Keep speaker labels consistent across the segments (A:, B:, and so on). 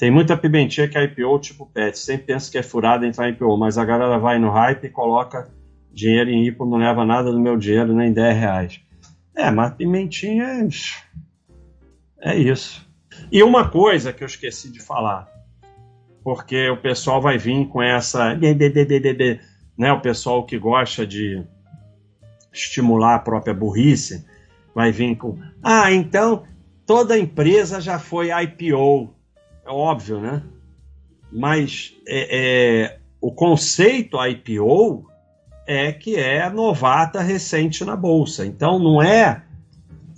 A: Tem muita pimentinha que é IPO tipo pet. Sempre pensa que é furada entrar em IPO, mas a galera vai no hype e coloca dinheiro em IPO, não leva nada do meu dinheiro, nem 10 reais. É, mas pimentinha é, é isso. E uma coisa que eu esqueci de falar, porque o pessoal vai vir com essa. Né, o pessoal que gosta de estimular a própria burrice vai vir com. Ah, então toda empresa já foi IPO. É óbvio, né? Mas é, é, o conceito IPO é que é novata recente na bolsa. Então não é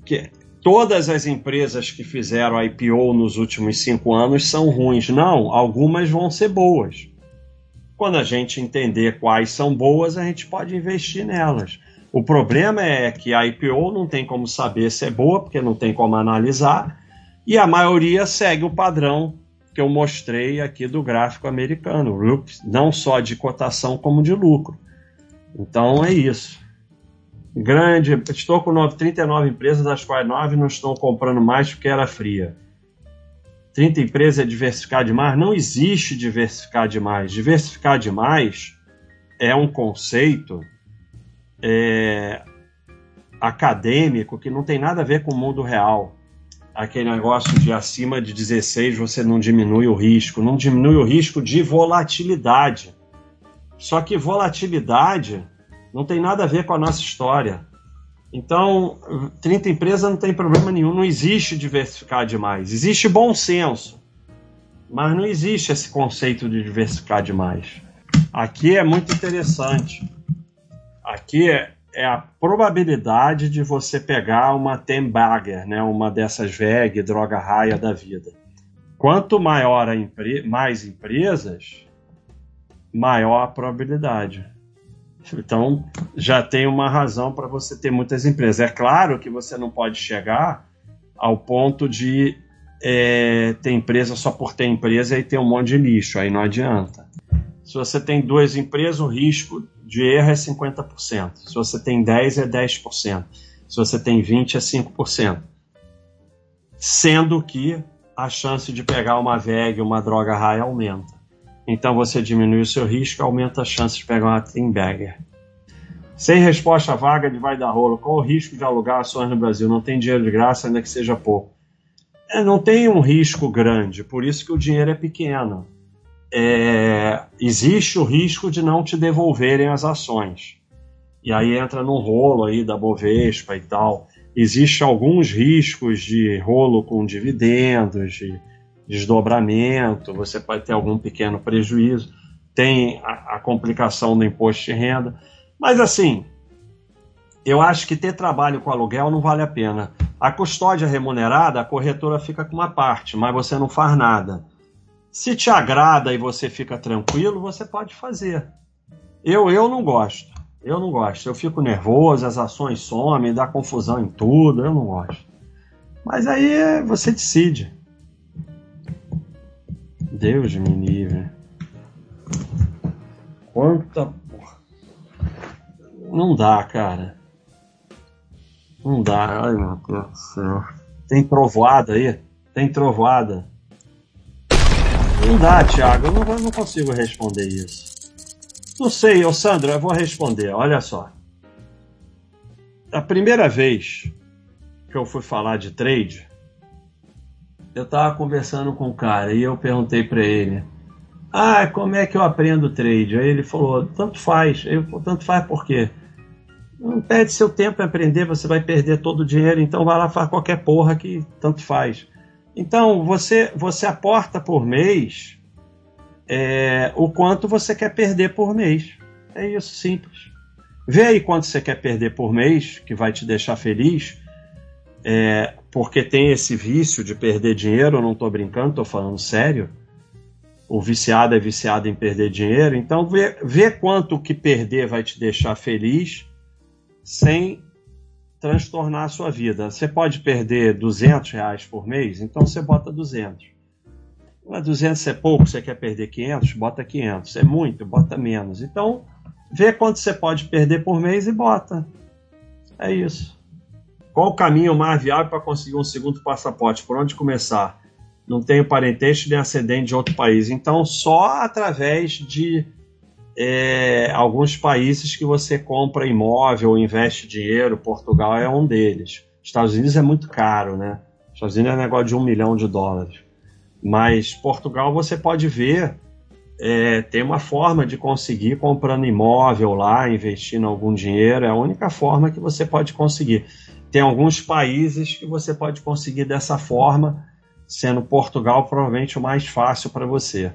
A: que todas as empresas que fizeram IPO nos últimos cinco anos são ruins. Não, algumas vão ser boas. Quando a gente entender quais são boas, a gente pode investir nelas. O problema é que a IPO não tem como saber se é boa, porque não tem como analisar, e a maioria segue o padrão que eu mostrei aqui do gráfico americano, não só de cotação como de lucro. Então é isso. Grande, estou com 39 empresas, das quais 9 não estão comprando mais porque era fria. 30 empresas é diversificar demais? Não existe diversificar demais. Diversificar demais é um conceito é, acadêmico que não tem nada a ver com o mundo real. Aquele negócio de acima de 16 você não diminui o risco, não diminui o risco de volatilidade. Só que volatilidade não tem nada a ver com a nossa história. Então, 30 empresas não tem problema nenhum, não existe diversificar demais. Existe bom senso, mas não existe esse conceito de diversificar demais. Aqui é muito interessante. Aqui é, é a probabilidade de você pegar uma Tembager, né, uma dessas VEG, droga raia da vida. Quanto maior a empre mais empresas, maior a probabilidade. Então, já tem uma razão para você ter muitas empresas. É claro que você não pode chegar ao ponto de é, ter empresa só por ter empresa e ter um monte de lixo, aí não adianta. Se você tem duas empresas, o risco de erro é 50%. Se você tem 10, é 10%. Se você tem 20, é 5%. Sendo que a chance de pegar uma VEG, uma droga raia, aumenta. Então você diminui o seu risco, aumenta a chance de pegar uma Trimberger. Sem resposta vaga de vai dar rolo. Qual o risco de alugar ações no Brasil? Não tem dinheiro de graça, ainda que seja pouco. É, não tem um risco grande, por isso que o dinheiro é pequeno é, existe o risco de não te devolverem as ações. E aí entra no rolo aí da Bovespa e tal. Existem alguns riscos de rolo com dividendos, de desdobramento, você pode ter algum pequeno prejuízo. Tem a, a complicação do imposto de renda. Mas assim, eu acho que ter trabalho com aluguel não vale a pena. A custódia remunerada, a corretora fica com uma parte, mas você não faz nada. Se te agrada e você fica tranquilo, você pode fazer. Eu, eu não gosto. Eu não gosto. Eu fico nervoso, as ações somem, dá confusão em tudo. Eu não gosto. Mas aí você decide. Deus me livre. Quanta. Não dá, cara. Não dá. Ai, meu Deus do céu. Tem trovoada aí? Tem trovoada. Não dá, Thiago, eu não, eu não consigo responder isso. Não sei, ô Sandro, eu vou responder, olha só. A primeira vez que eu fui falar de trade, eu estava conversando com um cara e eu perguntei para ele: Ah, como é que eu aprendo trade? Aí ele falou: Tanto faz. Eu, tanto faz por quê? Não perde seu tempo em aprender, você vai perder todo o dinheiro, então vai lá fazer qualquer porra que tanto faz. Então, você, você aporta por mês é, o quanto você quer perder por mês. É isso, simples. Vê aí quanto você quer perder por mês, que vai te deixar feliz, é, porque tem esse vício de perder dinheiro, eu não estou brincando, estou falando sério. O viciado é viciado em perder dinheiro, então vê, vê quanto que perder vai te deixar feliz sem transtornar a sua vida. Você pode perder 200 reais por mês, então você bota 200. Mas 200 é pouco, você quer perder 500, bota 500. É muito, bota menos. Então, vê quanto você pode perder por mês e bota. É isso. Qual o caminho mais viável para conseguir um segundo passaporte? Por onde começar? não tenho parentesco nem ascendente de outro país. Então, só através de é, alguns países que você compra imóvel investe dinheiro, Portugal é um deles. Estados Unidos é muito caro, né? Estados Unidos é negócio de um milhão de dólares. Mas Portugal você pode ver, é, tem uma forma de conseguir comprando imóvel lá, investindo algum dinheiro, é a única forma que você pode conseguir. Tem alguns países que você pode conseguir dessa forma, sendo Portugal provavelmente o mais fácil para você.